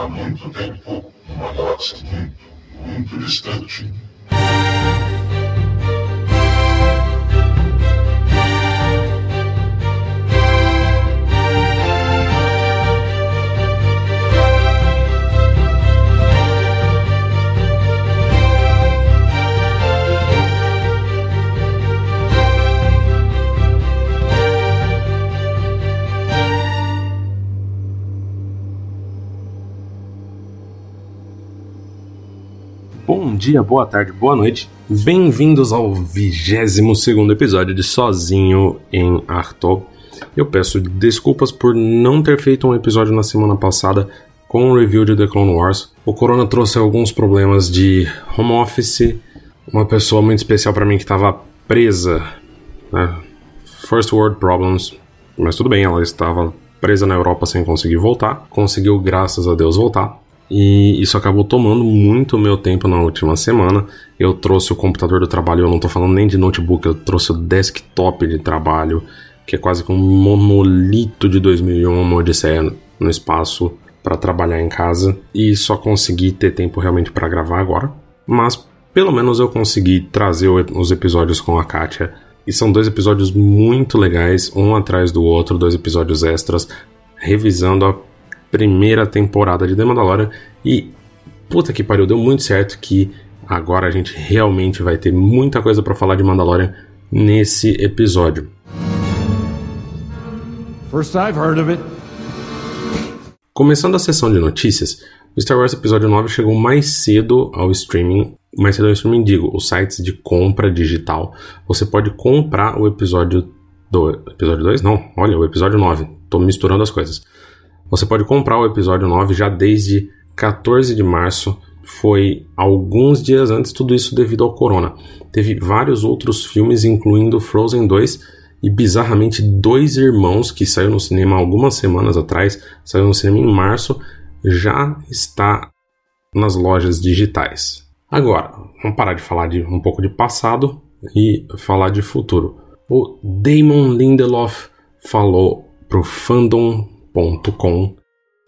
há muito tempo, uma galáxia muito, muito distante. Bom dia, boa tarde, boa noite. Bem-vindos ao 22 episódio de Sozinho em Arthur. Eu peço desculpas por não ter feito um episódio na semana passada com o review de The Clone Wars. O Corona trouxe alguns problemas de home office, uma pessoa muito especial para mim que estava presa, né? First World Problems, mas tudo bem, ela estava presa na Europa sem conseguir voltar. Conseguiu, graças a Deus, voltar. E isso acabou tomando muito meu tempo na última semana. Eu trouxe o computador do trabalho, eu não estou falando nem de notebook, eu trouxe o desktop de trabalho, que é quase que um monolito de 2001, uma odisseia no espaço para trabalhar em casa. E só consegui ter tempo realmente para gravar agora. Mas pelo menos eu consegui trazer os episódios com a Katia. E são dois episódios muito legais, um atrás do outro, dois episódios extras, revisando a primeira temporada de The Mandalorian e puta que pariu, deu muito certo que agora a gente realmente vai ter muita coisa para falar de Mandalorian nesse episódio. First I've heard of it. Começando a sessão de notícias, o Star Wars Episódio 9 chegou mais cedo ao streaming. Mais cedo ao streaming, digo, os sites de compra digital. Você pode comprar o episódio do episódio 2? Não, olha, o episódio 9. Tô misturando as coisas. Você pode comprar o episódio 9 já desde 14 de março. Foi alguns dias antes, tudo isso devido ao corona. Teve vários outros filmes, incluindo Frozen 2 e bizarramente Dois Irmãos, que saiu no cinema algumas semanas atrás, saiu no cinema em março, já está nas lojas digitais. Agora, vamos parar de falar de um pouco de passado e falar de futuro. O Damon Lindelof falou pro fandom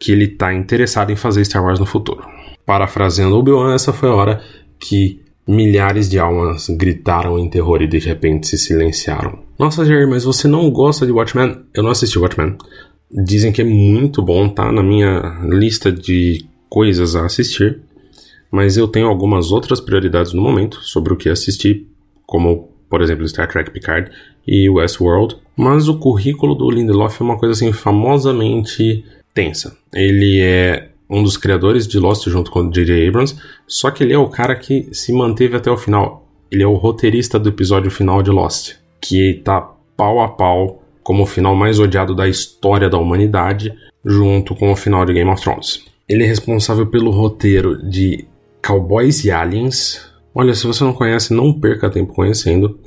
que ele está interessado em fazer Star Wars no futuro. Parafraseando Obi-Wan, essa foi a hora que milhares de almas gritaram em terror e de repente se silenciaram. Nossa, Jerry, mas você não gosta de Watchmen? Eu não assisti Watchmen. Dizem que é muito bom, tá na minha lista de coisas a assistir, mas eu tenho algumas outras prioridades no momento sobre o que assistir, como por exemplo Star Trek Picard e Westworld, mas o currículo do Lindelof é uma coisa assim famosamente tensa. Ele é um dos criadores de Lost junto com J.J. Abrams, só que ele é o cara que se manteve até o final. Ele é o roteirista do episódio final de Lost, que tá pau a pau como o final mais odiado da história da humanidade, junto com o final de Game of Thrones. Ele é responsável pelo roteiro de Cowboys e Aliens. Olha, se você não conhece, não perca tempo conhecendo.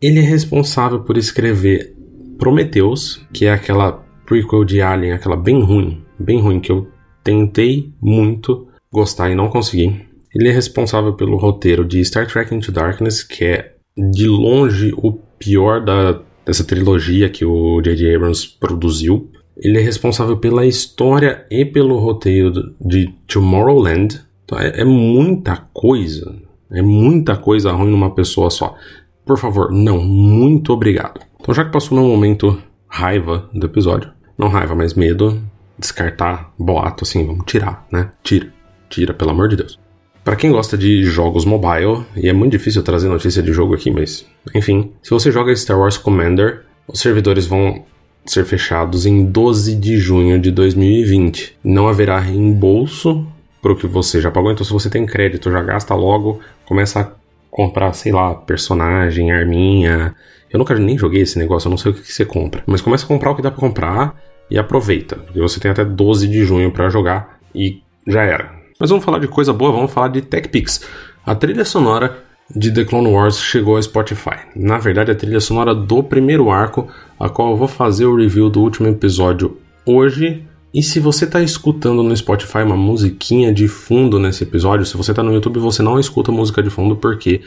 Ele é responsável por escrever Prometheus, que é aquela prequel de Alien, aquela bem ruim, bem ruim, que eu tentei muito gostar e não consegui. Ele é responsável pelo roteiro de Star Trek Into Darkness, que é de longe o pior da, dessa trilogia que o J.J. Abrams produziu. Ele é responsável pela história e pelo roteiro de Tomorrowland. Então é, é muita coisa. É muita coisa ruim numa pessoa só. Por favor, não, muito obrigado. Então, já que passou meu momento raiva do episódio, não raiva, mas medo, descartar boato assim, vamos tirar, né? Tira, tira, pelo amor de Deus. Para quem gosta de jogos mobile, e é muito difícil trazer notícia de jogo aqui, mas enfim, se você joga Star Wars Commander, os servidores vão ser fechados em 12 de junho de 2020. Não haverá reembolso para o que você já pagou, então se você tem crédito, já gasta logo, começa a comprar, sei lá, personagem, arminha. Eu nunca nem joguei esse negócio, eu não sei o que, que você compra. Mas começa a comprar o que dá para comprar e aproveita, porque você tem até 12 de junho para jogar e já era. Mas vamos falar de coisa boa, vamos falar de TechPix. A trilha sonora de The Clone Wars chegou ao Spotify. Na verdade, a trilha sonora do primeiro arco, a qual eu vou fazer o review do último episódio hoje, e se você está escutando no Spotify uma musiquinha de fundo nesse episódio, se você está no YouTube, você não escuta música de fundo porque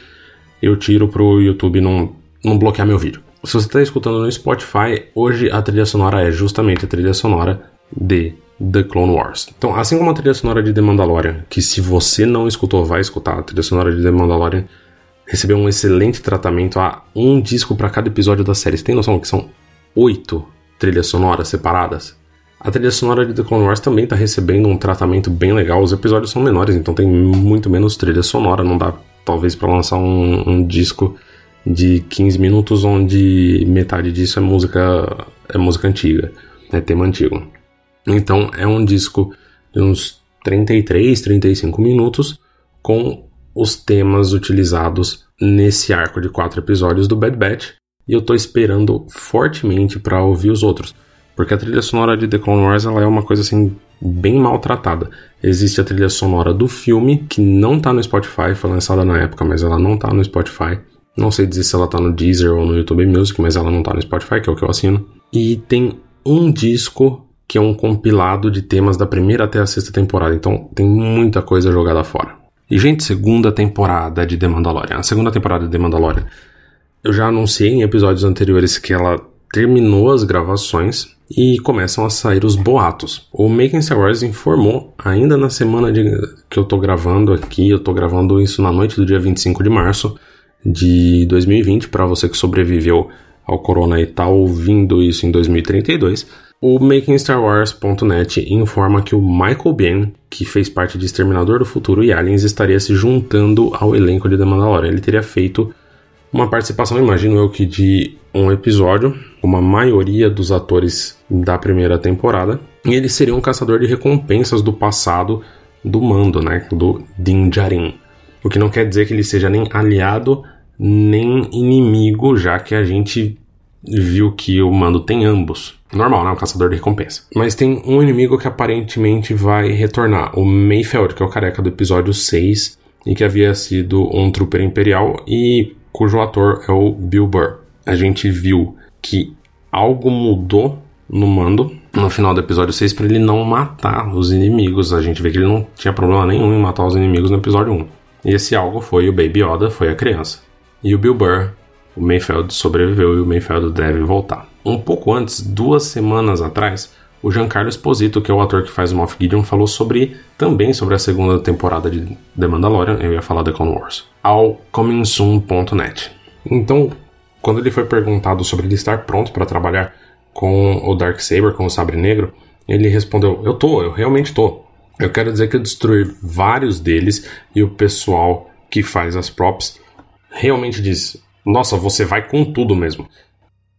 eu tiro pro YouTube não, não bloquear meu vídeo. Se você está escutando no Spotify, hoje a trilha sonora é justamente a trilha sonora de The Clone Wars. Então, assim como a trilha sonora de The Mandalorian, que se você não escutou, vai escutar, a trilha sonora de The Mandalorian recebeu um excelente tratamento a um disco para cada episódio da série. Você tem noção que são oito trilhas sonoras separadas? A trilha sonora de The Clone Wars também está recebendo um tratamento bem legal. Os episódios são menores, então tem muito menos trilha sonora. Não dá, talvez, para lançar um, um, disco de 15 minutos onde metade disso é música é música antiga, é tema antigo. Então é um disco de uns 33, 35 minutos com os temas utilizados nesse arco de quatro episódios do Bad Batch. E eu tô esperando fortemente para ouvir os outros. Porque a trilha sonora de The Clone Wars ela é uma coisa assim bem maltratada. Existe a trilha sonora do filme, que não tá no Spotify, foi lançada na época, mas ela não tá no Spotify. Não sei dizer se ela tá no Deezer ou no YouTube Music, mas ela não tá no Spotify, que é o que eu assino. E tem um disco que é um compilado de temas da primeira até a sexta temporada, então tem muita coisa jogada fora. E, gente, segunda temporada de The Mandalorian. A segunda temporada de The Mandalorian. Eu já anunciei em episódios anteriores que ela terminou as gravações e começam a sair os boatos. O Making Star Wars informou, ainda na semana de, que eu tô gravando aqui, eu tô gravando isso na noite do dia 25 de março de 2020, para você que sobreviveu ao corona e tá ouvindo isso em 2032. O MakingStarWars.net informa que o Michael Biehn, que fez parte de Exterminador do Futuro e Aliens, estaria se juntando ao elenco de The Mandalorian. Ele teria feito uma participação, imagino eu, que de um episódio, como a maioria dos atores da primeira temporada, e ele seria um caçador de recompensas do passado do Mando, né, do Din Djarin. O que não quer dizer que ele seja nem aliado nem inimigo, já que a gente viu que o Mando tem ambos. Normal, né? Um caçador de recompensa. Mas tem um inimigo que aparentemente vai retornar. O Mayfeld, que é o careca do episódio 6 e que havia sido um trooper imperial e cujo ator é o Bill Burr. A gente viu que algo mudou no Mando no final do episódio 6 para ele não matar os inimigos. A gente vê que ele não tinha problema nenhum em matar os inimigos no episódio 1. E esse algo foi o Baby Yoda, foi a criança. E o Bill Burr o Mayfeld sobreviveu e o Mayfeld deve voltar. Um pouco antes, duas semanas atrás, o Giancarlo Esposito, que é o ator que faz o Moff Gideon, falou sobre também sobre a segunda temporada de The Mandalorian, eu ia falar The Clone Wars, ao comingsoon.net. Então, quando ele foi perguntado sobre ele estar pronto para trabalhar com o Dark Saber, com o Sabre Negro, ele respondeu: "Eu tô, eu realmente tô. Eu quero dizer que eu destruí vários deles e o pessoal que faz as props realmente diz: nossa, você vai com tudo mesmo.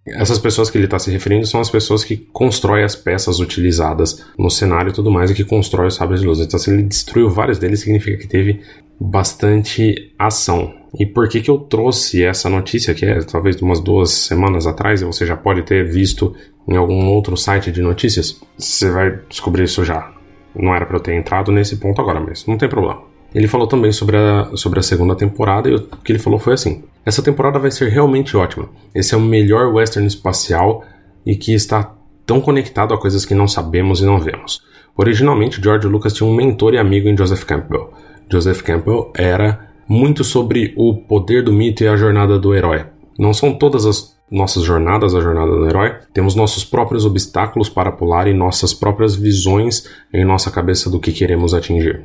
Essas pessoas que ele está se referindo são as pessoas que constroem as peças utilizadas no cenário e tudo mais, e que constroem os sabres de luz. Então, se ele destruiu vários deles, significa que teve bastante ação. E por que, que eu trouxe essa notícia, que é talvez umas duas semanas atrás, e você já pode ter visto em algum outro site de notícias? Você vai descobrir isso já. Não era para eu ter entrado nesse ponto agora, mas não tem problema. Ele falou também sobre a, sobre a segunda temporada e o que ele falou foi assim: Essa temporada vai ser realmente ótima. Esse é o melhor western espacial e que está tão conectado a coisas que não sabemos e não vemos. Originalmente, George Lucas tinha um mentor e amigo em Joseph Campbell. Joseph Campbell era muito sobre o poder do mito e a jornada do herói. Não são todas as nossas jornadas a jornada do herói, temos nossos próprios obstáculos para pular e nossas próprias visões em nossa cabeça do que queremos atingir.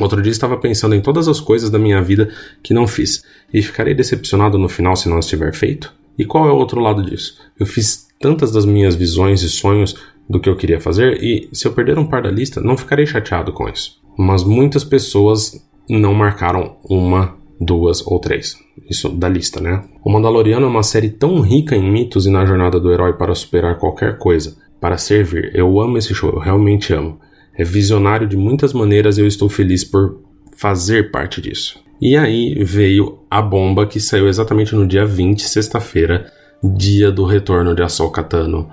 Outro dia estava pensando em todas as coisas da minha vida que não fiz, e ficarei decepcionado no final se não as tiver feito? E qual é o outro lado disso? Eu fiz tantas das minhas visões e sonhos do que eu queria fazer, e se eu perder um par da lista, não ficarei chateado com isso. Mas muitas pessoas não marcaram uma, duas ou três. Isso da lista, né? O Mandaloriano é uma série tão rica em mitos e na jornada do herói para superar qualquer coisa, para servir. Eu amo esse show, eu realmente amo é visionário de muitas maneiras e eu estou feliz por fazer parte disso. E aí veio a bomba que saiu exatamente no dia 20, sexta-feira, dia do retorno de Ahsoka Tano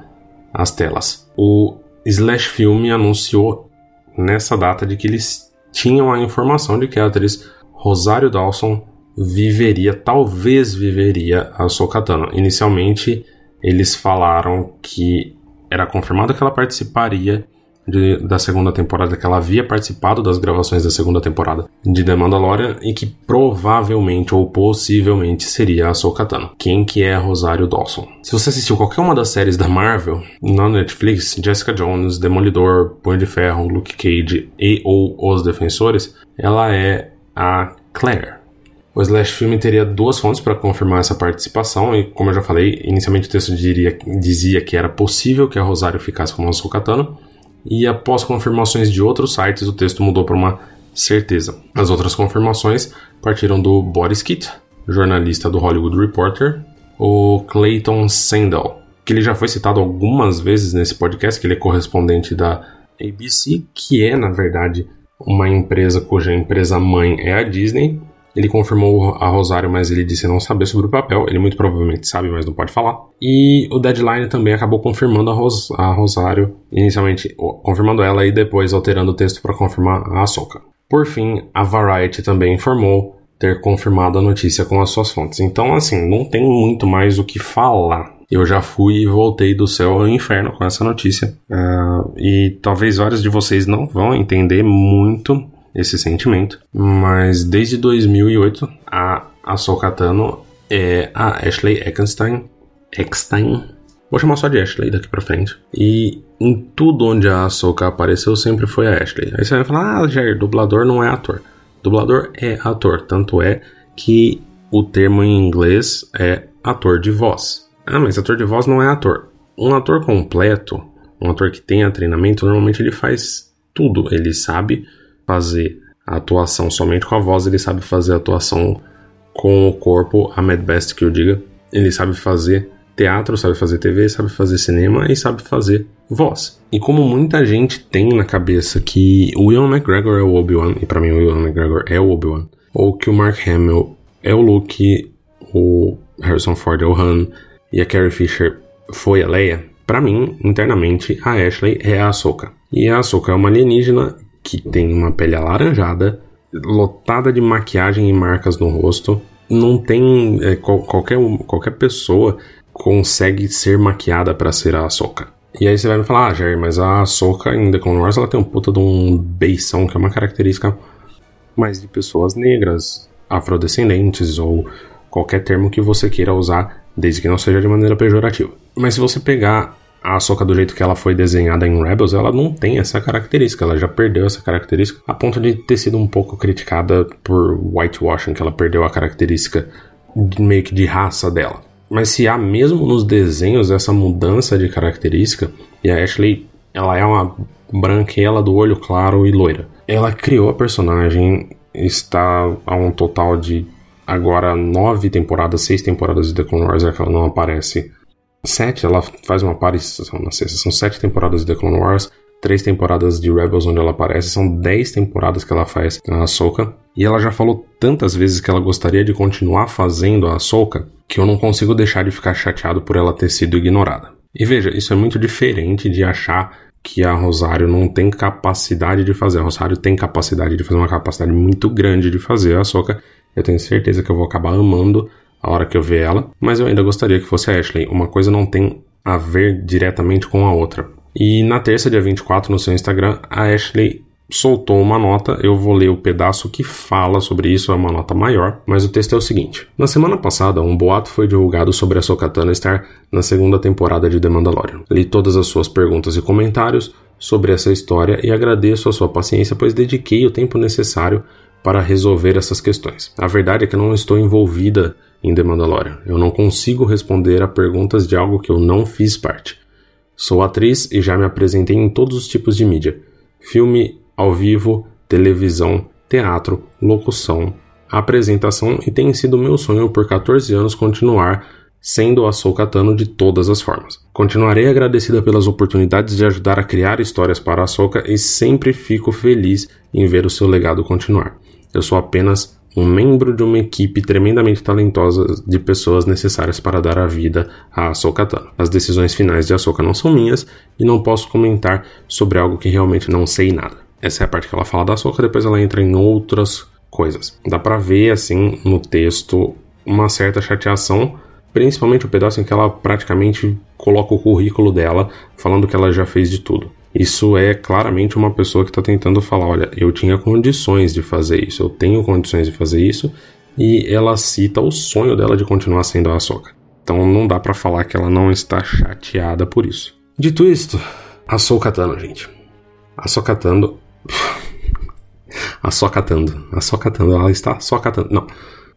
às telas. O Slash Film anunciou nessa data de que eles tinham a informação de que a atriz Rosário Dawson viveria, talvez viveria a Ahsoka Tano. Inicialmente, eles falaram que era confirmado que ela participaria de, da segunda temporada, que ela havia participado das gravações da segunda temporada de The Mandalorian e que provavelmente ou possivelmente seria a Sokatano. Quem que é Rosário Dawson? Se você assistiu qualquer uma das séries da Marvel na Netflix, Jessica Jones, Demolidor, Punho de Ferro, Luke Cage e ou Os Defensores, ela é a Claire. O Slash Film teria duas fontes para confirmar essa participação, e como eu já falei, inicialmente o texto diria, dizia que era possível que a Rosário ficasse como a Sokatano, e após confirmações de outros sites, o texto mudou para uma certeza. As outras confirmações partiram do Boris Kitt, jornalista do Hollywood Reporter, o Clayton Sandel, que ele já foi citado algumas vezes nesse podcast, que ele é correspondente da ABC, que é, na verdade, uma empresa cuja empresa mãe é a Disney. Ele confirmou a Rosário, mas ele disse não saber sobre o papel. Ele muito provavelmente sabe, mas não pode falar. E o Deadline também acabou confirmando a, Ros a Rosário, inicialmente confirmando ela e depois alterando o texto para confirmar a Ahsoka. Por fim, a Variety também informou ter confirmado a notícia com as suas fontes. Então, assim, não tem muito mais o que falar. Eu já fui e voltei do céu ao inferno com essa notícia. Uh, e talvez vários de vocês não vão entender muito esse sentimento. Mas desde 2008, a Ahsoka Tano é a Ashley Eckstein. Eckstein? Vou chamar só de Ashley daqui pra frente. E em tudo onde a Ahsoka apareceu sempre foi a Ashley. Aí você vai falar, ah, Jair, dublador não é ator. Dublador é ator, tanto é que o termo em inglês é ator de voz. Ah, mas ator de voz não é ator. Um ator completo, um ator que tenha treinamento, normalmente ele faz tudo. Ele sabe fazer a atuação somente com a voz, ele sabe fazer a atuação com o corpo, a Mad Best que eu diga. Ele sabe fazer teatro, sabe fazer TV, sabe fazer cinema e sabe fazer voz. E como muita gente tem na cabeça que o Will McGregor é o Obi-Wan, e para mim o Will McGregor é o Obi-Wan, ou que o Mark Hamill é o Luke, o Harrison Ford é o Han e a Carrie Fisher foi a Leia, para mim, internamente, a Ashley é a Ahsoka. E a Ahsoka é uma alienígena que tem uma pele alaranjada, lotada de maquiagem e marcas no rosto. Não tem. É, qualquer, qualquer pessoa consegue ser maquiada para ser a Ahsoka. E aí você vai me falar, ah, Jair, mas a Ahsoka em The Clone Wars ela tem um puta de um beição, que é uma característica mais de pessoas negras, afrodescendentes ou qualquer termo que você queira usar, desde que não seja de maneira pejorativa. Mas se você pegar a Ahsoka do jeito que ela foi desenhada em Rebels, ela não tem essa característica, ela já perdeu essa característica, a ponto de ter sido um pouco criticada por whitewashing, que ela perdeu a característica meio que de raça dela. Mas se há mesmo nos desenhos essa mudança de característica, e a Ashley, ela é uma branquela do olho claro e loira. Ela criou a personagem, está a um total de agora nove temporadas, seis temporadas de The Clone Wars, é que ela não aparece Sete, ela faz uma aparição na sexta. São sete temporadas de The Clone Wars, três temporadas de Rebels onde ela aparece, são dez temporadas que ela faz na Ahsoka. E ela já falou tantas vezes que ela gostaria de continuar fazendo a Ahsoka que eu não consigo deixar de ficar chateado por ela ter sido ignorada. E veja, isso é muito diferente de achar que a Rosário não tem capacidade de fazer. A Rosário tem capacidade de fazer uma capacidade muito grande de fazer a Ahsoka. Eu tenho certeza que eu vou acabar amando a hora que eu ver ela, mas eu ainda gostaria que fosse a Ashley. Uma coisa não tem a ver diretamente com a outra. E na terça, dia 24, no seu Instagram, a Ashley soltou uma nota, eu vou ler o pedaço que fala sobre isso, é uma nota maior, mas o texto é o seguinte. Na semana passada, um boato foi divulgado sobre a Sokatana estar na segunda temporada de The Mandalorian. Li todas as suas perguntas e comentários sobre essa história e agradeço a sua paciência, pois dediquei o tempo necessário para resolver essas questões. A verdade é que não estou envolvida em The Mandalorian. Eu não consigo responder a perguntas de algo que eu não fiz parte. Sou atriz e já me apresentei em todos os tipos de mídia: filme, ao vivo, televisão, teatro, locução, apresentação e tem sido meu sonho por 14 anos continuar sendo a Soukatano de todas as formas. Continuarei agradecida pelas oportunidades de ajudar a criar histórias para a Soka e sempre fico feliz em ver o seu legado continuar. Eu sou apenas um membro de uma equipe tremendamente talentosa de pessoas necessárias para dar a vida a Ahsoka Tano. As decisões finais de Ahsoka não são minhas e não posso comentar sobre algo que realmente não sei nada. Essa é a parte que ela fala da Ahsoka, depois ela entra em outras coisas. Dá para ver assim no texto uma certa chateação, principalmente o pedaço em que ela praticamente coloca o currículo dela falando que ela já fez de tudo. Isso é claramente uma pessoa que está tentando falar: olha, eu tinha condições de fazer isso, eu tenho condições de fazer isso, e ela cita o sonho dela de continuar sendo a Ahsoka. Então não dá para falar que ela não está chateada por isso. Dito isto, Ahsoka Tano, gente. Ahsoka Tano. Ahsoka Tano. Ahsoka Tano, ela está só catando. Não.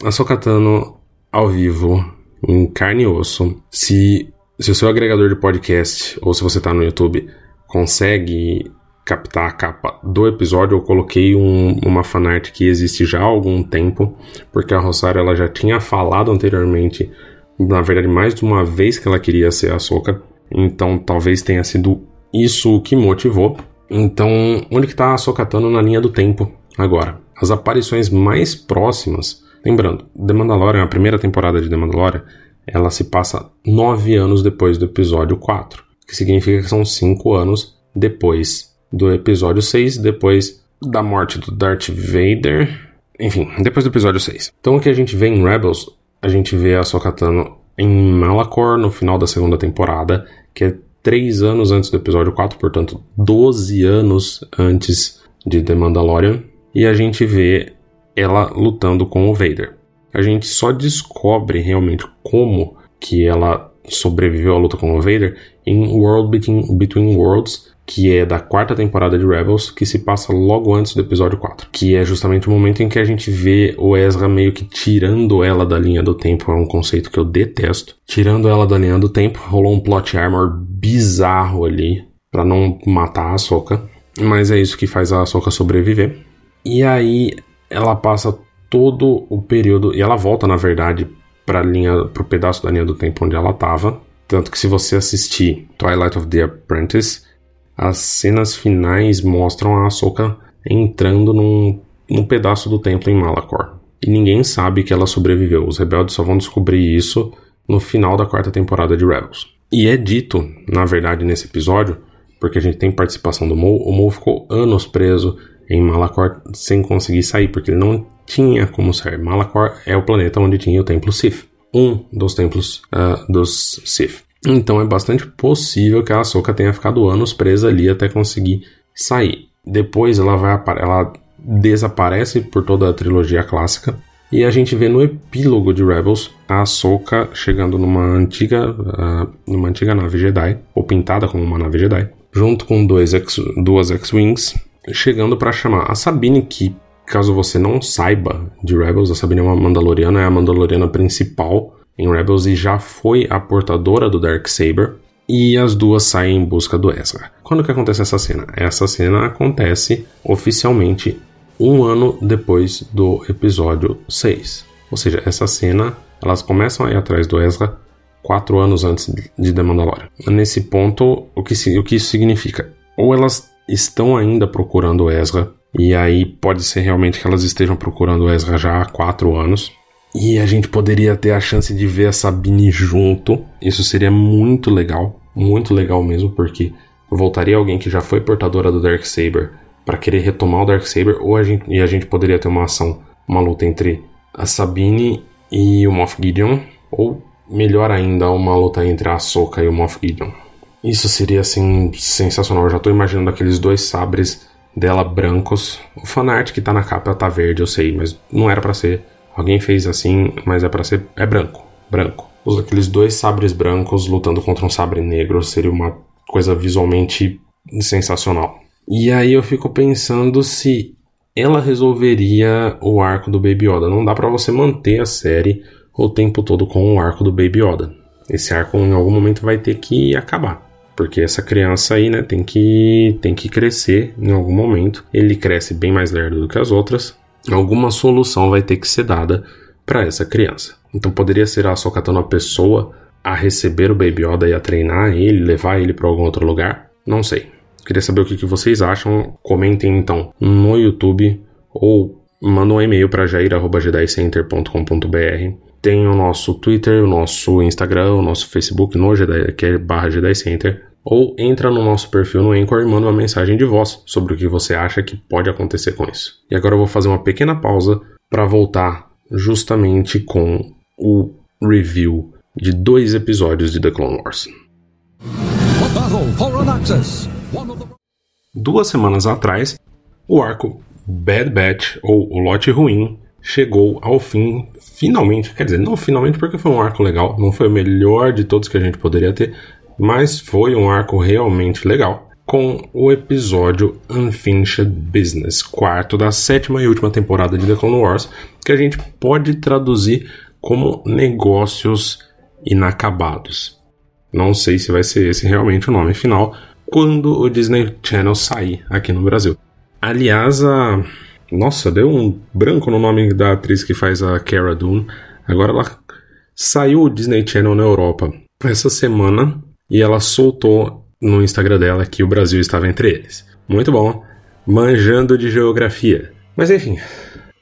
Ahsoka Tano ao vivo, em carne e osso. Se, se o seu agregador de podcast, ou se você está no YouTube, consegue captar a capa do episódio, eu coloquei um, uma fanart que existe já há algum tempo, porque a Rosário ela já tinha falado anteriormente, na verdade mais de uma vez que ela queria ser a Soca, então talvez tenha sido isso o que motivou. Então, onde que tá a Sokatano na linha do tempo agora? As aparições mais próximas, lembrando, The Mandalorian, a primeira temporada de The Mandalorian, ela se passa nove anos depois do episódio 4 que significa que são cinco anos depois do episódio 6, depois da morte do Darth Vader. Enfim, depois do episódio 6. Então o que a gente vê em Rebels, a gente vê a Sokatano em Malachor no final da segunda temporada, que é três anos antes do episódio 4, portanto 12 anos antes de The Mandalorian. E a gente vê ela lutando com o Vader. A gente só descobre realmente como que ela sobreviveu à luta com o Vader em World Between, Between Worlds, que é da quarta temporada de Rebels, que se passa logo antes do episódio 4, que é justamente o momento em que a gente vê o Ezra meio que tirando ela da linha do tempo, é um conceito que eu detesto. Tirando ela da linha do tempo, rolou um plot armor bizarro ali para não matar a Soka, mas é isso que faz a Soka sobreviver. E aí ela passa todo o período e ela volta na verdade para linha pro pedaço da linha do tempo onde ela estava tanto que se você assistir Twilight of the Apprentice, as cenas finais mostram a Ahsoka entrando num, num pedaço do templo em Malachor. E ninguém sabe que ela sobreviveu. Os rebeldes só vão descobrir isso no final da quarta temporada de Rebels. E é dito, na verdade, nesse episódio, porque a gente tem participação do Mo, o Mo ficou anos preso em Malachor sem conseguir sair, porque ele não tinha como sair. Malachor é o planeta onde tinha o templo Sith um dos templos uh, dos Sith. Então é bastante possível que a Ahsoka tenha ficado anos presa ali até conseguir sair. Depois ela vai ela desaparece por toda a trilogia clássica e a gente vê no epílogo de Rebels a Ahsoka chegando numa antiga uh, numa antiga nave Jedi ou pintada como uma nave Jedi, junto com dois X, duas X-wings, chegando para chamar a Sabine que Caso você não saiba de Rebels, a Sabine é uma Mandaloriana, é a Mandaloriana principal em Rebels e já foi a portadora do Dark Saber. E as duas saem em busca do Ezra. Quando que acontece essa cena? Essa cena acontece oficialmente um ano depois do episódio 6. Ou seja, essa cena, elas começam a ir atrás do Ezra quatro anos antes de The Mandalorian. Nesse ponto, o que, o que isso significa? Ou elas estão ainda procurando Ezra, e aí pode ser realmente que elas estejam procurando o Ezra já há quatro anos. E a gente poderia ter a chance de ver a Sabine junto. Isso seria muito legal. Muito legal mesmo, porque voltaria alguém que já foi portadora do Dark Saber para querer retomar o Dark Saber, ou a gente, e a gente poderia ter uma ação, uma luta entre a Sabine e o Moff Gideon, ou melhor ainda, uma luta entre a Ahsoka e o Moff Gideon. Isso seria assim sensacional. Eu já tô imaginando aqueles dois sabres dela brancos. O fanart que tá na capa tá verde, eu sei, mas não era para ser. Alguém fez assim, mas é para ser. É branco. Branco. Os aqueles dois sabres brancos lutando contra um sabre negro seria uma coisa visualmente sensacional. E aí eu fico pensando se ela resolveria o arco do Baby Yoda. Não dá para você manter a série o tempo todo com o arco do Baby Yoda. Esse arco em algum momento vai ter que acabar porque essa criança aí, né, tem que tem que crescer em algum momento. Ele cresce bem mais lerdo do que as outras. Alguma solução vai ter que ser dada para essa criança. Então poderia ser a Sokatano a pessoa a receber o Baby Yoda e a treinar ele, levar ele para algum outro lugar? Não sei. Queria saber o que, que vocês acham. Comentem então no YouTube ou mandem um e-mail para jair.gedicenter.com.br tem o nosso Twitter, o nosso Instagram, o nosso Facebook no Jedi, que é barra Jedi Center. Ou entra no nosso perfil no Anchor e manda uma mensagem de voz sobre o que você acha que pode acontecer com isso. E agora eu vou fazer uma pequena pausa para voltar justamente com o review de dois episódios de The Clone Wars. duas semanas atrás, o arco Bad Batch, ou o Lote Ruim, chegou ao fim, finalmente. Quer dizer, não finalmente porque foi um arco legal, não foi o melhor de todos que a gente poderia ter, mas foi um arco realmente legal. Com o episódio Unfinished Business, quarto da sétima e última temporada de The Clone Wars, que a gente pode traduzir como negócios inacabados. Não sei se vai ser esse realmente o nome final quando o Disney Channel sair aqui no Brasil. Aliás, a. Nossa, deu um branco no nome da atriz que faz a Cara Dune. Agora ela saiu o Disney Channel na Europa essa semana e ela soltou no Instagram dela que o Brasil estava entre eles. Muito bom, manjando de geografia. Mas enfim,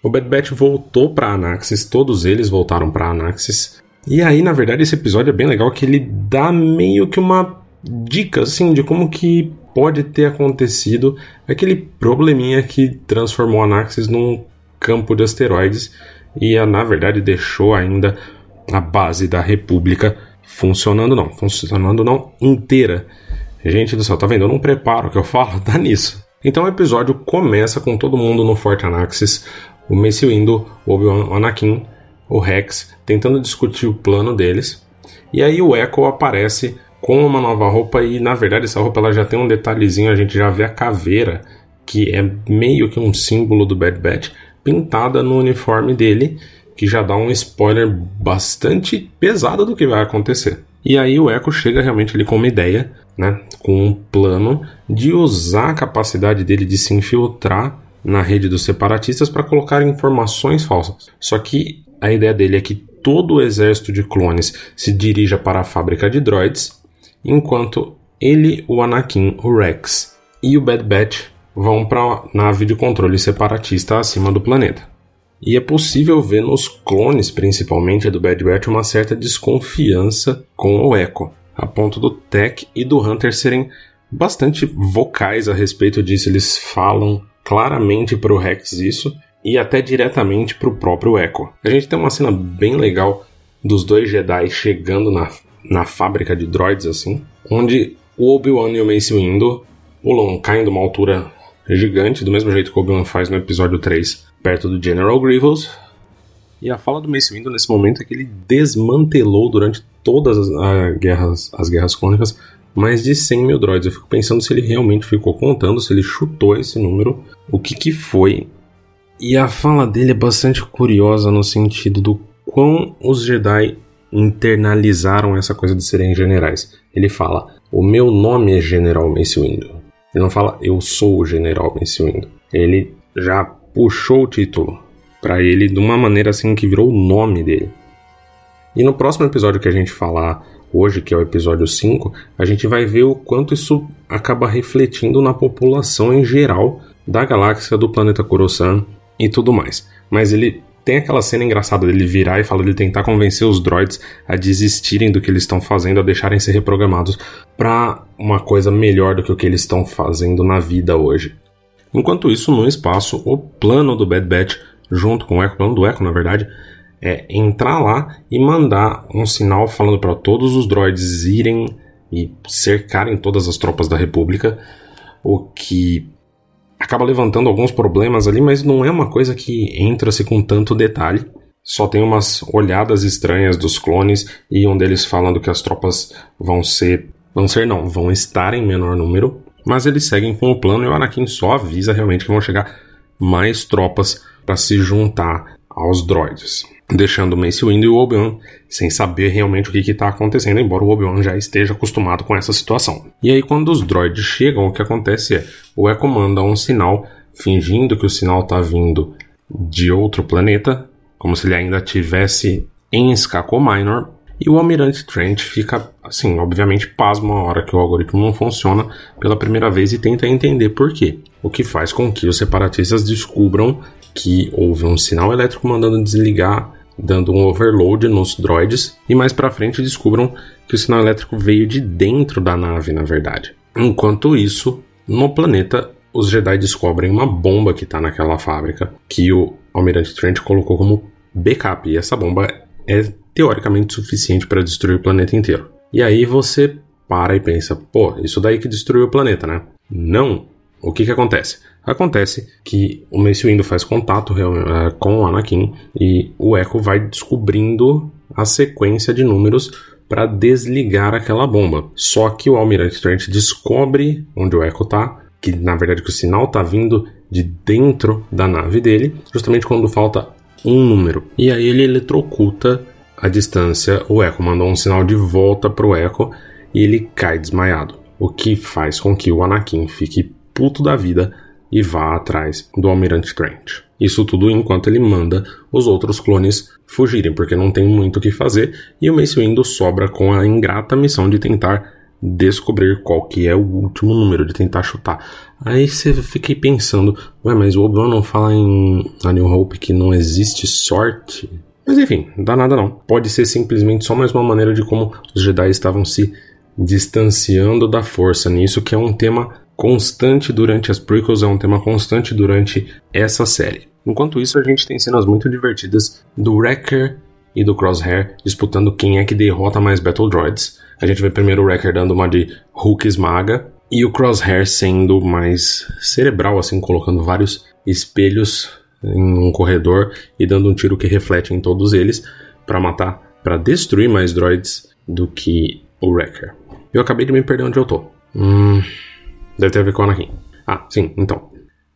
o Bad Batch voltou para Anaxis, todos eles voltaram para Anaxis. E aí, na verdade, esse episódio é bem legal que ele dá meio que uma dica assim de como que pode ter acontecido aquele probleminha que transformou Anaxis num campo de asteroides e na verdade deixou ainda a base da República funcionando não, funcionando não inteira. Gente do céu, tá vendo? Eu não preparo o que eu falo, tá nisso. Então o episódio começa com todo mundo no Forte Anaxis, o Mace Windu, o Obi-Wan, Anakin, o Rex, tentando discutir o plano deles. E aí o Echo aparece com uma nova roupa e na verdade essa roupa ela já tem um detalhezinho, a gente já vê a caveira, que é meio que um símbolo do Bad Batch, pintada no uniforme dele, que já dá um spoiler bastante pesado do que vai acontecer. E aí o Echo chega realmente ali com uma ideia, né, com um plano de usar a capacidade dele de se infiltrar na rede dos separatistas para colocar informações falsas. Só que a ideia dele é que todo o exército de clones se dirija para a fábrica de droids, enquanto ele, o Anakin, o Rex e o Bad Batch vão para a nave de controle separatista acima do planeta. E é possível ver nos clones, principalmente do Bad Batch, uma certa desconfiança com o Echo, a ponto do Tech e do Hunter serem bastante vocais a respeito disso. Eles falam claramente para o Rex isso e até diretamente para o próprio Echo. A gente tem uma cena bem legal dos dois Jedi chegando na, na fábrica de droids assim, onde o Obi-Wan e o Mace Windu pulam, caem de uma altura gigante, do mesmo jeito que o Obi-Wan faz no episódio 3, perto do General Grievous. E a fala do Mace Windu nesse momento é que ele desmantelou durante todas as, a, guerras, as guerras clônicas mais de 100 mil droids. Eu fico pensando se ele realmente ficou contando, se ele chutou esse número, o que que foi. E a fala dele é bastante curiosa no sentido do quão os Jedi internalizaram essa coisa de serem generais. Ele fala: "O meu nome é General Mace Windu". Ele não fala: "Eu sou o General Mace Windu". Ele já puxou o título para ele de uma maneira assim que virou o nome dele. E no próximo episódio que a gente falar hoje, que é o episódio 5, a gente vai ver o quanto isso acaba refletindo na população em geral da galáxia do planeta Coruscant e tudo mais. Mas ele tem aquela cena engraçada dele virar e falar de tentar convencer os droids a desistirem do que eles estão fazendo, a deixarem ser reprogramados para uma coisa melhor do que o que eles estão fazendo na vida hoje. Enquanto isso, no espaço, o plano do Bad Batch, junto com o Echo, o plano do Echo, na verdade, é entrar lá e mandar um sinal falando para todos os droids irem e cercarem todas as tropas da República, o que acaba levantando alguns problemas ali, mas não é uma coisa que entra-se com tanto detalhe. Só tem umas olhadas estranhas dos clones e um deles falando que as tropas vão ser. Vão ser não, vão estar em menor número. Mas eles seguem com o plano e o Anakin só avisa realmente que vão chegar mais tropas para se juntar aos droids deixando o Mace Windu e o Obi-Wan sem saber realmente o que está acontecendo, embora o Obi-Wan já esteja acostumado com essa situação. E aí, quando os droids chegam, o que acontece é o Echo manda um sinal, fingindo que o sinal está vindo de outro planeta, como se ele ainda tivesse em Skako Minor, e o Almirante Trent fica, assim, obviamente pasmo a hora que o algoritmo não funciona pela primeira vez e tenta entender por quê. O que faz com que os separatistas descubram que houve um sinal elétrico mandando desligar dando um overload nos droids, e mais para frente descubram que o sinal elétrico veio de dentro da nave, na verdade. Enquanto isso, no planeta, os Jedi descobrem uma bomba que está naquela fábrica que o Almirante Trent colocou como backup, e essa bomba é teoricamente suficiente para destruir o planeta inteiro. E aí você para e pensa, pô, isso daí que destruiu o planeta, né? Não, o que que acontece? Acontece que o Mace Windu faz contato uh, com o Anakin e o Echo vai descobrindo a sequência de números para desligar aquela bomba. Só que o Almirante Trent descobre onde o Echo tá, que na verdade que o sinal tá vindo de dentro da nave dele, justamente quando falta um número. E aí ele eletrocuta a distância, o Echo mandou um sinal de volta pro Echo e ele cai desmaiado, o que faz com que o Anakin fique puto da vida e vá atrás do Almirante Trent. Isso tudo enquanto ele manda os outros clones fugirem, porque não tem muito o que fazer, e o Mace Windu sobra com a ingrata missão de tentar descobrir qual que é o último número, de tentar chutar. Aí você fiquei pensando, ué, mas o Obi-Wan não fala em A New Hope que não existe sorte? Mas enfim, não dá nada não. Pode ser simplesmente só mais uma maneira de como os Jedi estavam se distanciando da força nisso, que é um tema constante durante as prequels, é um tema constante durante essa série. Enquanto isso, a gente tem cenas muito divertidas do Wrecker e do Crosshair disputando quem é que derrota mais Battle Droids. A gente vê primeiro o Wrecker dando uma de Hulk esmaga e o Crosshair sendo mais cerebral, assim, colocando vários espelhos em um corredor e dando um tiro que reflete em todos eles para matar, para destruir mais droids do que o Wrecker. Eu acabei de me perder onde eu tô. Hum, deve ter a ver com o Anakin. Ah, sim, então.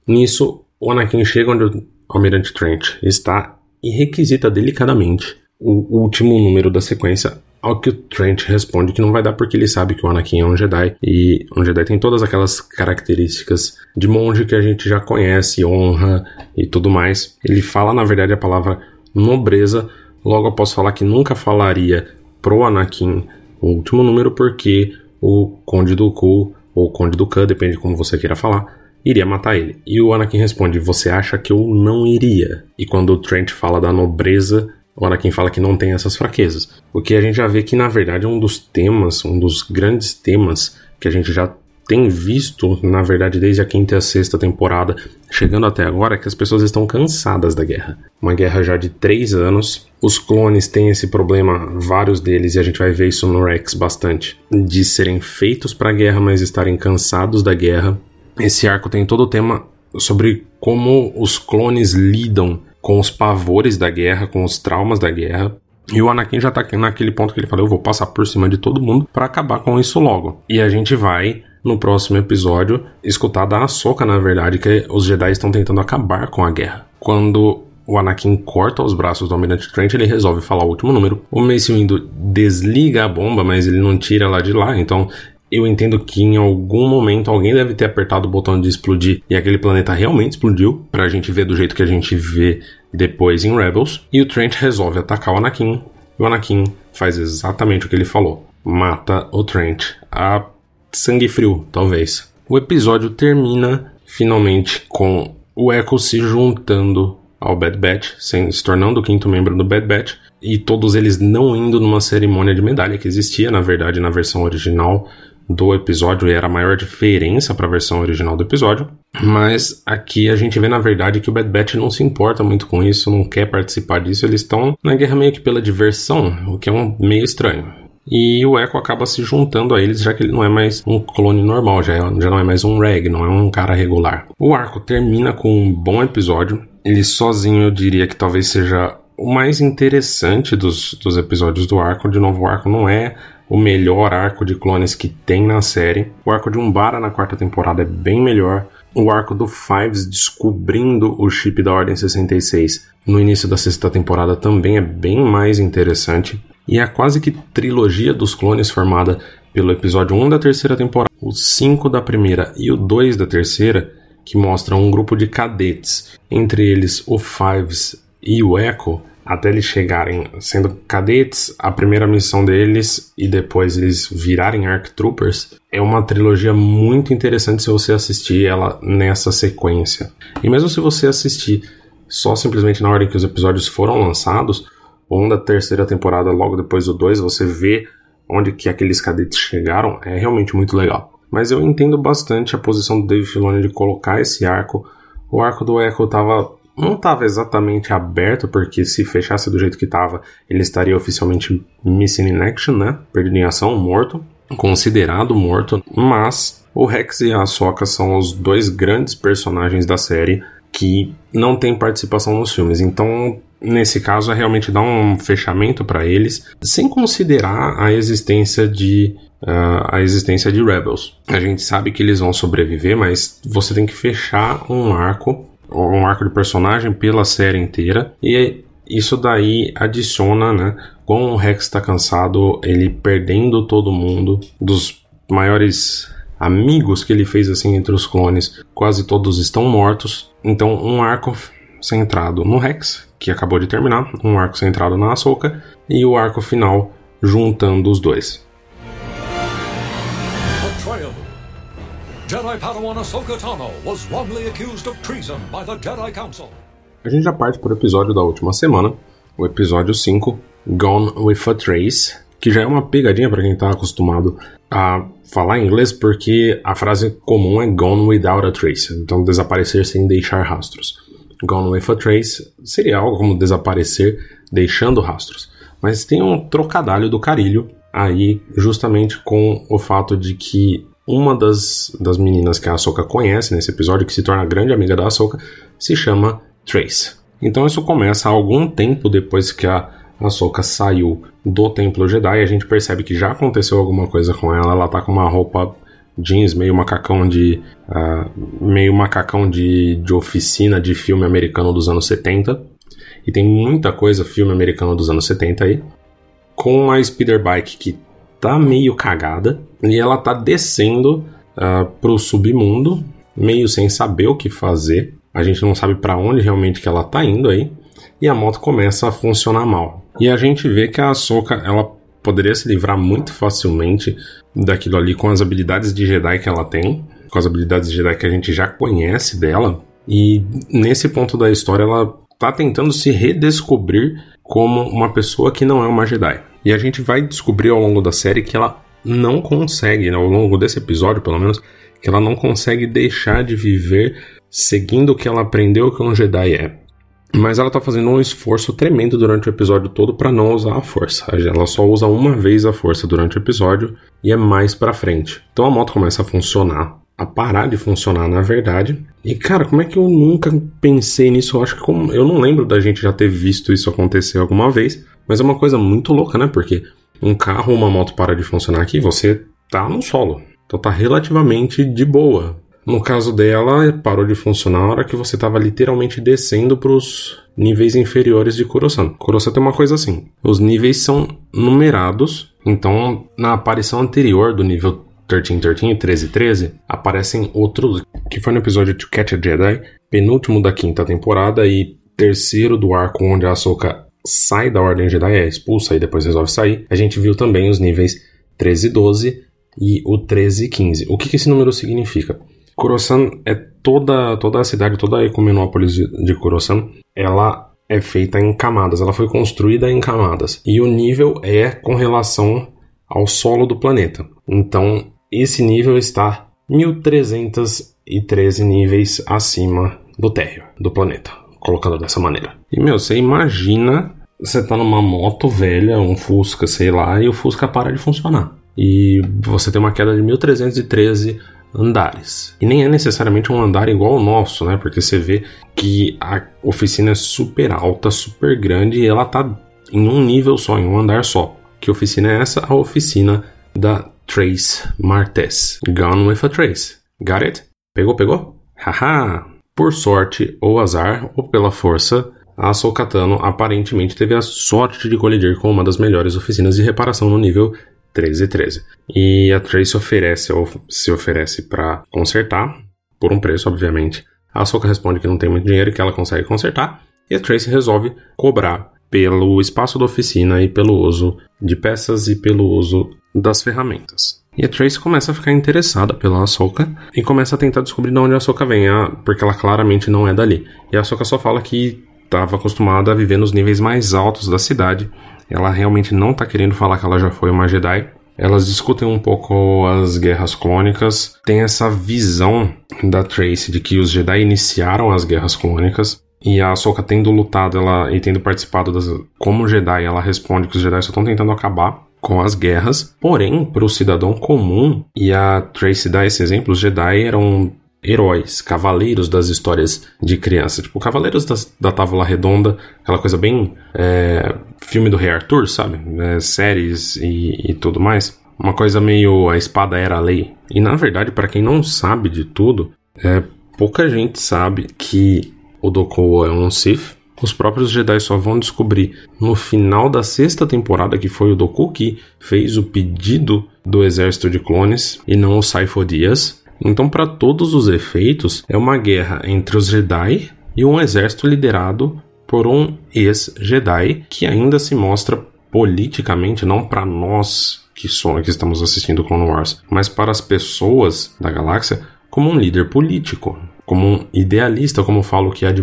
Nisso, o Anakin chega onde o Almirante Trent está e requisita delicadamente o último número da sequência, ao que o Trent responde que não vai dar porque ele sabe que o Anakin é um Jedi e um Jedi tem todas aquelas características de monge que a gente já conhece, honra e tudo mais. Ele fala na verdade a palavra nobreza, logo após falar que nunca falaria pro Anakin o último número porque o Conde do Ku ou Conde do Khan, depende de como você queira falar, iria matar ele. E o Anakin responde: Você acha que eu não iria? E quando o Trent fala da nobreza, o Anakin fala que não tem essas fraquezas. O que a gente já vê que, na verdade, é um dos temas, um dos grandes temas que a gente já tem visto, na verdade, desde a quinta e a sexta temporada, chegando até agora, é que as pessoas estão cansadas da guerra. Uma guerra já de três anos. Os clones têm esse problema, vários deles, e a gente vai ver isso no Rex bastante, de serem feitos para a guerra, mas estarem cansados da guerra. Esse arco tem todo o tema sobre como os clones lidam com os pavores da guerra, com os traumas da guerra. E o Anakin já tá naquele ponto que ele falou: eu vou passar por cima de todo mundo para acabar com isso logo. E a gente vai no próximo episódio escutar da Ahsoka, na verdade, que os Jedi estão tentando acabar com a guerra. Quando o Anakin corta os braços do Almirante Trent, ele resolve falar o último número. O Mace Windu desliga a bomba, mas ele não tira ela de lá, então eu entendo que em algum momento alguém deve ter apertado o botão de explodir e aquele planeta realmente explodiu, pra gente ver do jeito que a gente vê depois em Rebels. E o Trent resolve atacar o Anakin, e o Anakin faz exatamente o que ele falou: mata o Trent a sangue frio, talvez. O episódio termina finalmente com o Echo se juntando ao Bad Batch, se tornando o quinto membro do Bad Batch, e todos eles não indo numa cerimônia de medalha que existia, na verdade, na versão original do episódio e era a maior diferença para a versão original do episódio. Mas aqui a gente vê na verdade que o Bad Batch não se importa muito com isso, não quer participar disso, eles estão na guerra meio que pela diversão, o que é um meio estranho. E o Echo acaba se juntando a eles, já que ele não é mais um clone normal, já, é, já não é mais um reg, não é um cara regular. O arco termina com um bom episódio. Ele sozinho eu diria que talvez seja o mais interessante dos, dos episódios do arco. De novo, o arco não é o melhor arco de clones que tem na série. O arco de Umbara na quarta temporada é bem melhor. O arco do Fives descobrindo o chip da Ordem 66 no início da sexta temporada também é bem mais interessante. E a quase que trilogia dos clones formada pelo episódio 1 da terceira temporada, o 5 da primeira e o 2 da terceira, que mostram um grupo de cadetes, entre eles o Fives e o Echo, até eles chegarem sendo cadetes, a primeira missão deles e depois eles virarem Arc Troopers, é uma trilogia muito interessante se você assistir ela nessa sequência. E mesmo se você assistir só simplesmente na ordem que os episódios foram lançados, ou da terceira temporada logo depois do 2, você vê onde que aqueles cadetes chegaram, é realmente muito legal. Mas eu entendo bastante a posição do Dave Filoni de colocar esse arco. O arco do Echo tava não estava exatamente aberto, porque se fechasse do jeito que estava, ele estaria oficialmente missing in action, né? Perdido em ação, morto, considerado morto, mas o Rex e a Ahsoka são os dois grandes personagens da série que não têm participação nos filmes. Então, nesse caso, é realmente dar um fechamento para eles, sem considerar a existência de uh, a existência de Rebels. A gente sabe que eles vão sobreviver, mas você tem que fechar um arco, um arco de personagem pela série inteira e isso daí adiciona, né? Com o Rex está cansado, ele perdendo todo mundo dos maiores amigos que ele fez assim entre os clones, quase todos estão mortos. Então, um arco centrado no Rex, que acabou de terminar, um arco centrado na Ahsoka e o arco final juntando os dois. Jedi Padawan Ahsoka Tano was wrongly accused of treason by the Jedi Council. A gente já parte para o episódio da última semana, o episódio 5, Gone with a Trace, que já é uma pegadinha para quem está acostumado a falar inglês, porque a frase comum é gone without a trace, então desaparecer sem deixar rastros. Gone with a trace seria algo como desaparecer deixando rastros, mas tem um trocadilho do carilho aí justamente com o fato de que uma das, das meninas que a Ahsoka conhece nesse episódio, que se torna grande amiga da Ahsoka, se chama Trace. Então isso começa algum tempo depois que a a Ahsoka saiu do Templo Jedi, a gente percebe que já aconteceu alguma coisa com ela. Ela tá com uma roupa jeans, meio macacão de. Uh, meio macacão de, de oficina de filme americano dos anos 70. E tem muita coisa filme americano dos anos 70 aí. Com uma speeder bike que tá meio cagada. E ela tá descendo uh, pro submundo, meio sem saber o que fazer. A gente não sabe para onde realmente que ela tá indo aí. E a moto começa a funcionar mal. E a gente vê que a Ahsoka, ela poderia se livrar muito facilmente daquilo ali com as habilidades de Jedi que ela tem, com as habilidades de Jedi que a gente já conhece dela. E nesse ponto da história ela tá tentando se redescobrir como uma pessoa que não é uma Jedi. E a gente vai descobrir ao longo da série que ela não consegue, né, ao longo desse episódio pelo menos, que ela não consegue deixar de viver seguindo o que ela aprendeu que um Jedi é. Mas ela tá fazendo um esforço tremendo durante o episódio todo para não usar a força. Ela só usa uma vez a força durante o episódio e é mais para frente. Então a moto começa a funcionar, a parar de funcionar na verdade. E cara, como é que eu nunca pensei nisso? Eu acho que como, eu não lembro da gente já ter visto isso acontecer alguma vez, mas é uma coisa muito louca, né? Porque um carro ou uma moto para de funcionar aqui, você tá no solo. Então tá relativamente de boa. No caso dela, parou de funcionar na hora que você estava literalmente descendo para os níveis inferiores de Kurosan. Kurosan tem uma coisa assim: os níveis são numerados, então na aparição anterior do nível 1313 e 1313 aparecem outros, que foi no episódio To Catch a Jedi, penúltimo da quinta temporada e terceiro do arco onde a Ahsoka sai da Ordem Jedi, é expulsa e depois resolve sair. A gente viu também os níveis 13 e 12 e o 13 e 15. O que, que esse número significa? Kurosan é toda, toda a cidade, toda a ecumenópolis de, de ela é feita em camadas, ela foi construída em camadas. E o nível é com relação ao solo do planeta. Então, esse nível está 1313 níveis acima do térreo do planeta, colocando dessa maneira. E meu, você imagina você tá numa moto velha, um Fusca, sei lá, e o Fusca para de funcionar. E você tem uma queda de 1313 andares. E nem é necessariamente um andar igual ao nosso, né? Porque você vê que a oficina é super alta, super grande e ela tá em um nível só, em um andar só. Que oficina é essa? A oficina da Trace Martes. Gone with a Trace. Got it? Pegou, pegou? Haha! Por sorte ou azar, ou pela força, a Sokatano aparentemente teve a sorte de colidir com uma das melhores oficinas de reparação no nível 13 e 13. E a Trace oferece, ou se oferece para consertar, por um preço, obviamente. A Soka responde que não tem muito dinheiro e que ela consegue consertar. E a Trace resolve cobrar pelo espaço da oficina e pelo uso de peças e pelo uso das ferramentas. E a Trace começa a ficar interessada pela Ahsoka e começa a tentar descobrir de onde a Ahsoka vem, porque ela claramente não é dali. E a Ahsoka só fala que estava acostumada a viver nos níveis mais altos da cidade ela realmente não está querendo falar que ela já foi uma Jedi. Elas discutem um pouco as guerras clônicas. Tem essa visão da Trace de que os Jedi iniciaram as guerras clônicas. e a Ahsoka tendo lutado ela, e tendo participado das, como Jedi, ela responde que os Jedi só estão tentando acabar com as guerras. Porém, para o cidadão comum, e a Tracy dá esse exemplo, os Jedi eram heróis, cavaleiros das histórias de criança. Tipo, cavaleiros da, Távola Redonda, aquela coisa bem é, filme do Rei Arthur, sabe? É, séries e, e tudo mais. Uma coisa meio a espada era a lei. E na verdade, para quem não sabe de tudo, é, pouca gente sabe que o Dooku é um Sith. Os próprios Jedi só vão descobrir no final da sexta temporada que foi o Dooku que fez o pedido do exército de clones e não o Saifo Dias. Então, para todos os efeitos, é uma guerra entre os Jedi e um exército liderado por um ex-Jedi que ainda se mostra politicamente, não para nós que, somos, que estamos assistindo Clone Wars, mas para as pessoas da galáxia, como um líder político, como um idealista, como fala o Kiad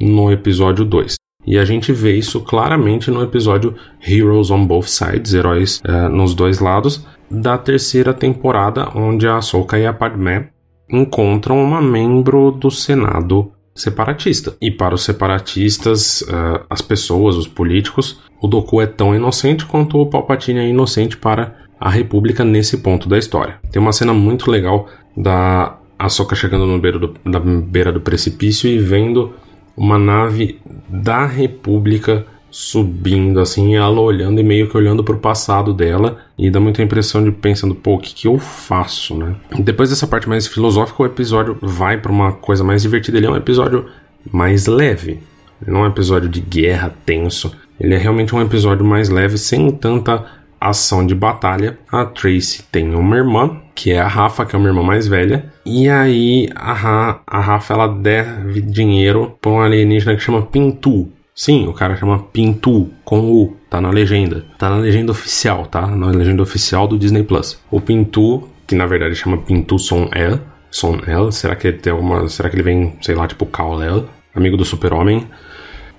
no episódio 2. E a gente vê isso claramente no episódio Heroes on Both Sides, heróis uh, nos dois lados, da terceira temporada, onde a Ahsoka e a Padmé encontram uma membro do Senado separatista. E para os separatistas, uh, as pessoas, os políticos, o Doku é tão inocente quanto o Palpatine é inocente para a República nesse ponto da história. Tem uma cena muito legal da Ahsoka chegando no beira do, na beira do precipício e vendo uma nave da República subindo assim, ela olhando e meio que olhando para o passado dela e dá muita impressão de pensando, pô, o que, que eu faço, né? Depois dessa parte mais filosófica, o episódio vai para uma coisa mais divertida. Ele é um episódio mais leve, não é um episódio de guerra tenso. Ele é realmente um episódio mais leve, sem tanta ação de batalha. A Tracy tem uma irmã, que é a Rafa, que é uma irmã mais velha. E aí a, Ra a Rafa ela deve dinheiro para um alienígena que chama Pintu. Sim, o cara chama Pintu com U, tá na legenda. Tá na legenda oficial, tá? Na legenda oficial do Disney Plus. O Pintu, que na verdade chama Pintu Son El, Son El, será que ele tem alguma. Será que ele vem, sei lá, tipo Kal-El, amigo do Super-Homem?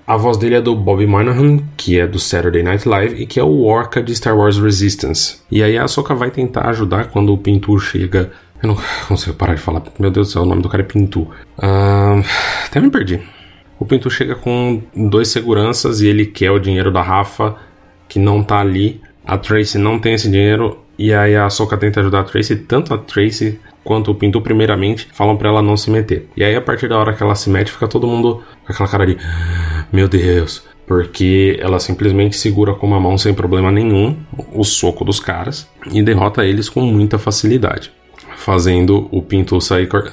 A voz dele é do Bobby Moynihan, que é do Saturday Night Live e que é o Orca de Star Wars Resistance. E aí a Ahsoka vai tentar ajudar quando o Pintu chega. Eu não consigo parar de falar. Meu Deus do céu, o nome do cara é Pintu. Uh, até me perdi. O Pintu chega com dois seguranças e ele quer o dinheiro da Rafa, que não tá ali. A Tracy não tem esse dinheiro. E aí a Ahsoka tenta ajudar a Tracy, tanto a Tracy quanto o Pintu, primeiramente, falam para ela não se meter. E aí, a partir da hora que ela se mete, fica todo mundo com aquela cara de meu Deus, porque ela simplesmente segura com uma mão sem problema nenhum o soco dos caras e derrota eles com muita facilidade, fazendo o Pintu sair cor...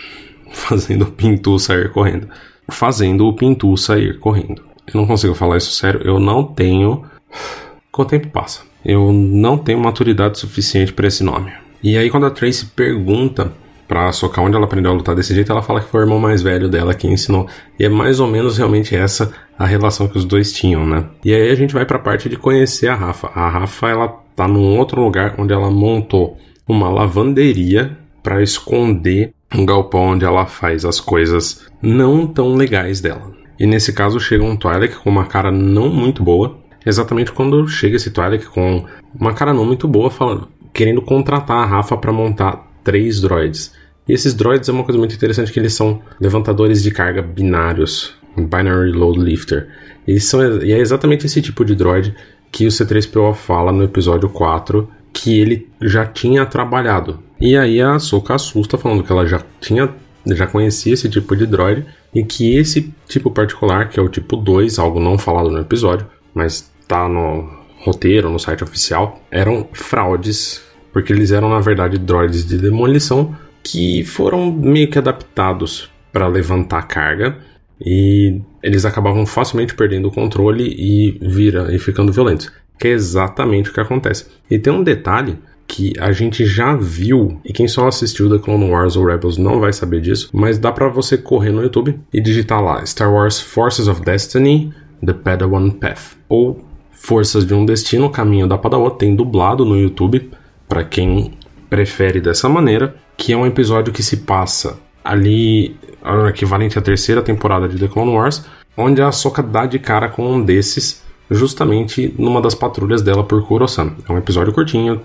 fazendo o Pintu sair correndo, fazendo o Pintu sair correndo. Eu não consigo falar isso sério, eu não tenho com o tempo passa. Eu não tenho maturidade suficiente para esse nome. E aí quando a Tracy pergunta pra socar onde ela aprendeu a lutar desse jeito, ela fala que foi o irmão mais velho dela que ensinou. E é mais ou menos realmente essa a relação que os dois tinham, né? E aí a gente vai pra parte de conhecer a Rafa. A Rafa, ela tá num outro lugar onde ela montou uma lavanderia para esconder um galpão onde ela faz as coisas não tão legais dela. E nesse caso chega um Twilight com uma cara não muito boa. Exatamente quando chega esse Twilight com uma cara não muito boa, falando, querendo contratar a Rafa para montar três droids. E esses droids é uma coisa muito interessante que eles são levantadores de carga binários, binary load lifter. Eles são e é exatamente esse tipo de droid que o C3PO fala no episódio 4 que ele já tinha trabalhado. E aí a Soka assusta falando que ela já tinha já conhecia esse tipo de droid e que esse tipo particular, que é o tipo 2, algo não falado no episódio, mas tá no roteiro, no site oficial, eram fraudes porque eles eram na verdade droids de demolição que foram meio que adaptados para levantar carga e eles acabavam facilmente perdendo o controle e vira e ficando violentos, que é exatamente o que acontece. E tem um detalhe que a gente já viu, e quem só assistiu The Clone Wars ou Rebels não vai saber disso, mas dá para você correr no YouTube e digitar lá Star Wars Forces of Destiny The Padawan Path ou Forças de um Destino, Caminho da Padawan, tem dublado no YouTube para quem prefere dessa maneira, que é um episódio que se passa ali, o equivalente à terceira temporada de The Clone Wars, onde a Ahsoka dá de cara com um desses, justamente numa das patrulhas dela por Kurosan. É um episódio curtinho,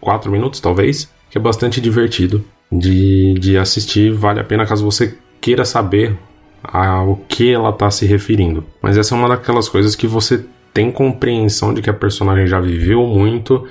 4 minutos talvez, que é bastante divertido de, de assistir, vale a pena caso você queira saber ao que ela está se referindo. Mas essa é uma daquelas coisas que você tem compreensão de que a personagem já viveu muito,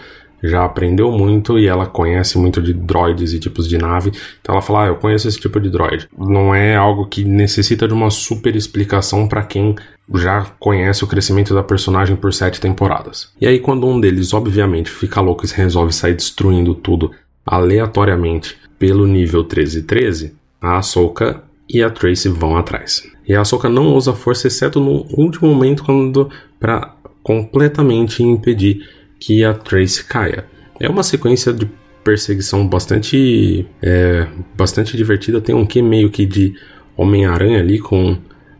já aprendeu muito e ela conhece muito de droids e tipos de nave. Então ela fala: ah, eu conheço esse tipo de droid. Não é algo que necessita de uma super explicação para quem já conhece o crescimento da personagem por sete temporadas. E aí, quando um deles, obviamente, fica louco e resolve sair destruindo tudo aleatoriamente pelo nível 1313, a Ahsoka e a Tracy vão atrás. E a Ahsoka não usa força, exceto no último momento, quando para completamente impedir que a Trace caia. É uma sequência de perseguição bastante é, bastante divertida. Tem um que meio que de Homem-Aranha ali com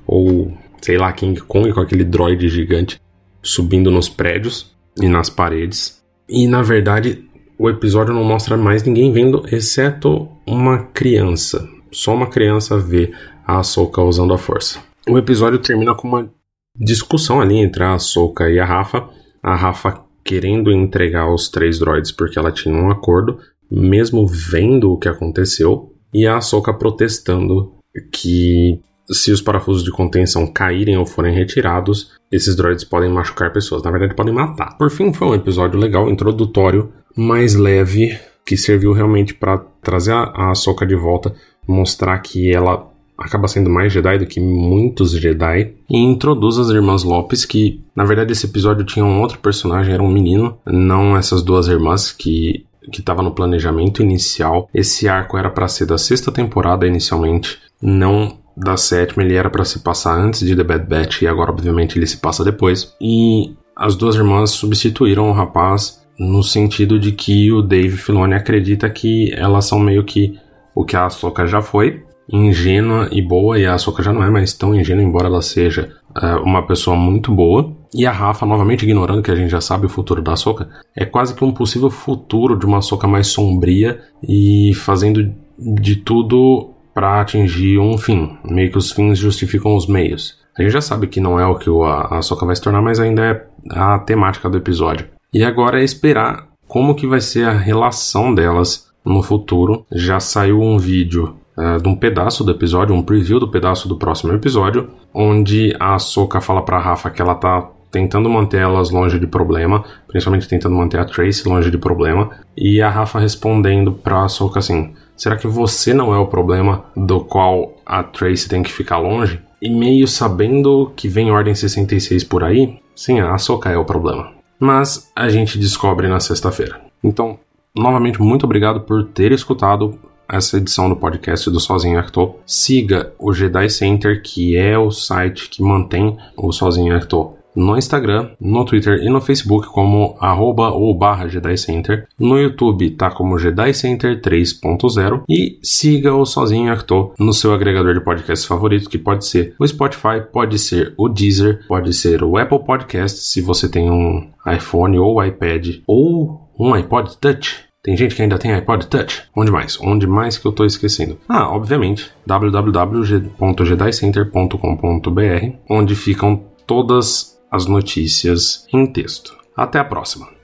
ou sei lá King Kong com aquele droid gigante subindo nos prédios e nas paredes. E na verdade o episódio não mostra mais ninguém vendo, exceto uma criança. Só uma criança vê a Ahsoka usando a força. O episódio termina com uma discussão ali entre a Ahsoka e a Rafa. A Rafa querendo entregar os três droids porque ela tinha um acordo, mesmo vendo o que aconteceu, e a Ahsoka protestando que se os parafusos de contenção caírem ou forem retirados, esses droids podem machucar pessoas, na verdade podem matar. Por fim, foi um episódio legal, introdutório, mais leve, que serviu realmente para trazer a Ahsoka de volta, mostrar que ela acaba sendo mais Jedi do que muitos Jedi e introduz as irmãs Lopes que na verdade esse episódio tinha um outro personagem era um menino não essas duas irmãs que que estava no planejamento inicial. Esse arco era para ser da sexta temporada inicialmente não da sétima ele era para se passar antes de The Bad Batch e agora obviamente ele se passa depois. E as duas irmãs substituíram o rapaz no sentido de que o Dave Filoni acredita que elas são meio que o que a Ahsoka já foi ingênua e boa, e a Ahsoka já não é mais tão ingênua, embora ela seja uh, uma pessoa muito boa. E a Rafa, novamente ignorando que a gente já sabe o futuro da Ahsoka, é quase que um possível futuro de uma Ahsoka mais sombria e fazendo de tudo para atingir um fim. Meio que os fins justificam os meios. A gente já sabe que não é o que a Ahsoka vai se tornar, mas ainda é a temática do episódio. E agora é esperar como que vai ser a relação delas no futuro. Já saiu um vídeo uh, de um pedaço do episódio, um preview do pedaço do próximo episódio, onde a Soka fala pra Rafa que ela tá tentando manter elas longe de problema, principalmente tentando manter a Tracy longe de problema, e a Rafa respondendo pra Soka assim: será que você não é o problema do qual a Tracy tem que ficar longe? E meio sabendo que vem Ordem 66 por aí, sim, a Soka é o problema. Mas a gente descobre na sexta-feira. Então, novamente, muito obrigado por ter escutado essa edição do podcast do Sozinho Arthur. Siga o Jedi Center, que é o site que mantém o Sozinho Arthur no Instagram, no Twitter e no Facebook como arroba ou barra Jedi Center. No YouTube tá como Jedi Center 3.0 e siga o Sozinho Arthur no seu agregador de podcast favorito, que pode ser o Spotify, pode ser o Deezer, pode ser o Apple Podcast, se você tem um iPhone ou iPad ou um iPod Touch. Tem gente que ainda tem iPod Touch? Onde mais? Onde mais que eu tô esquecendo? Ah, obviamente, www.jedicenter.com.br, onde ficam todas as notícias em texto. Até a próxima!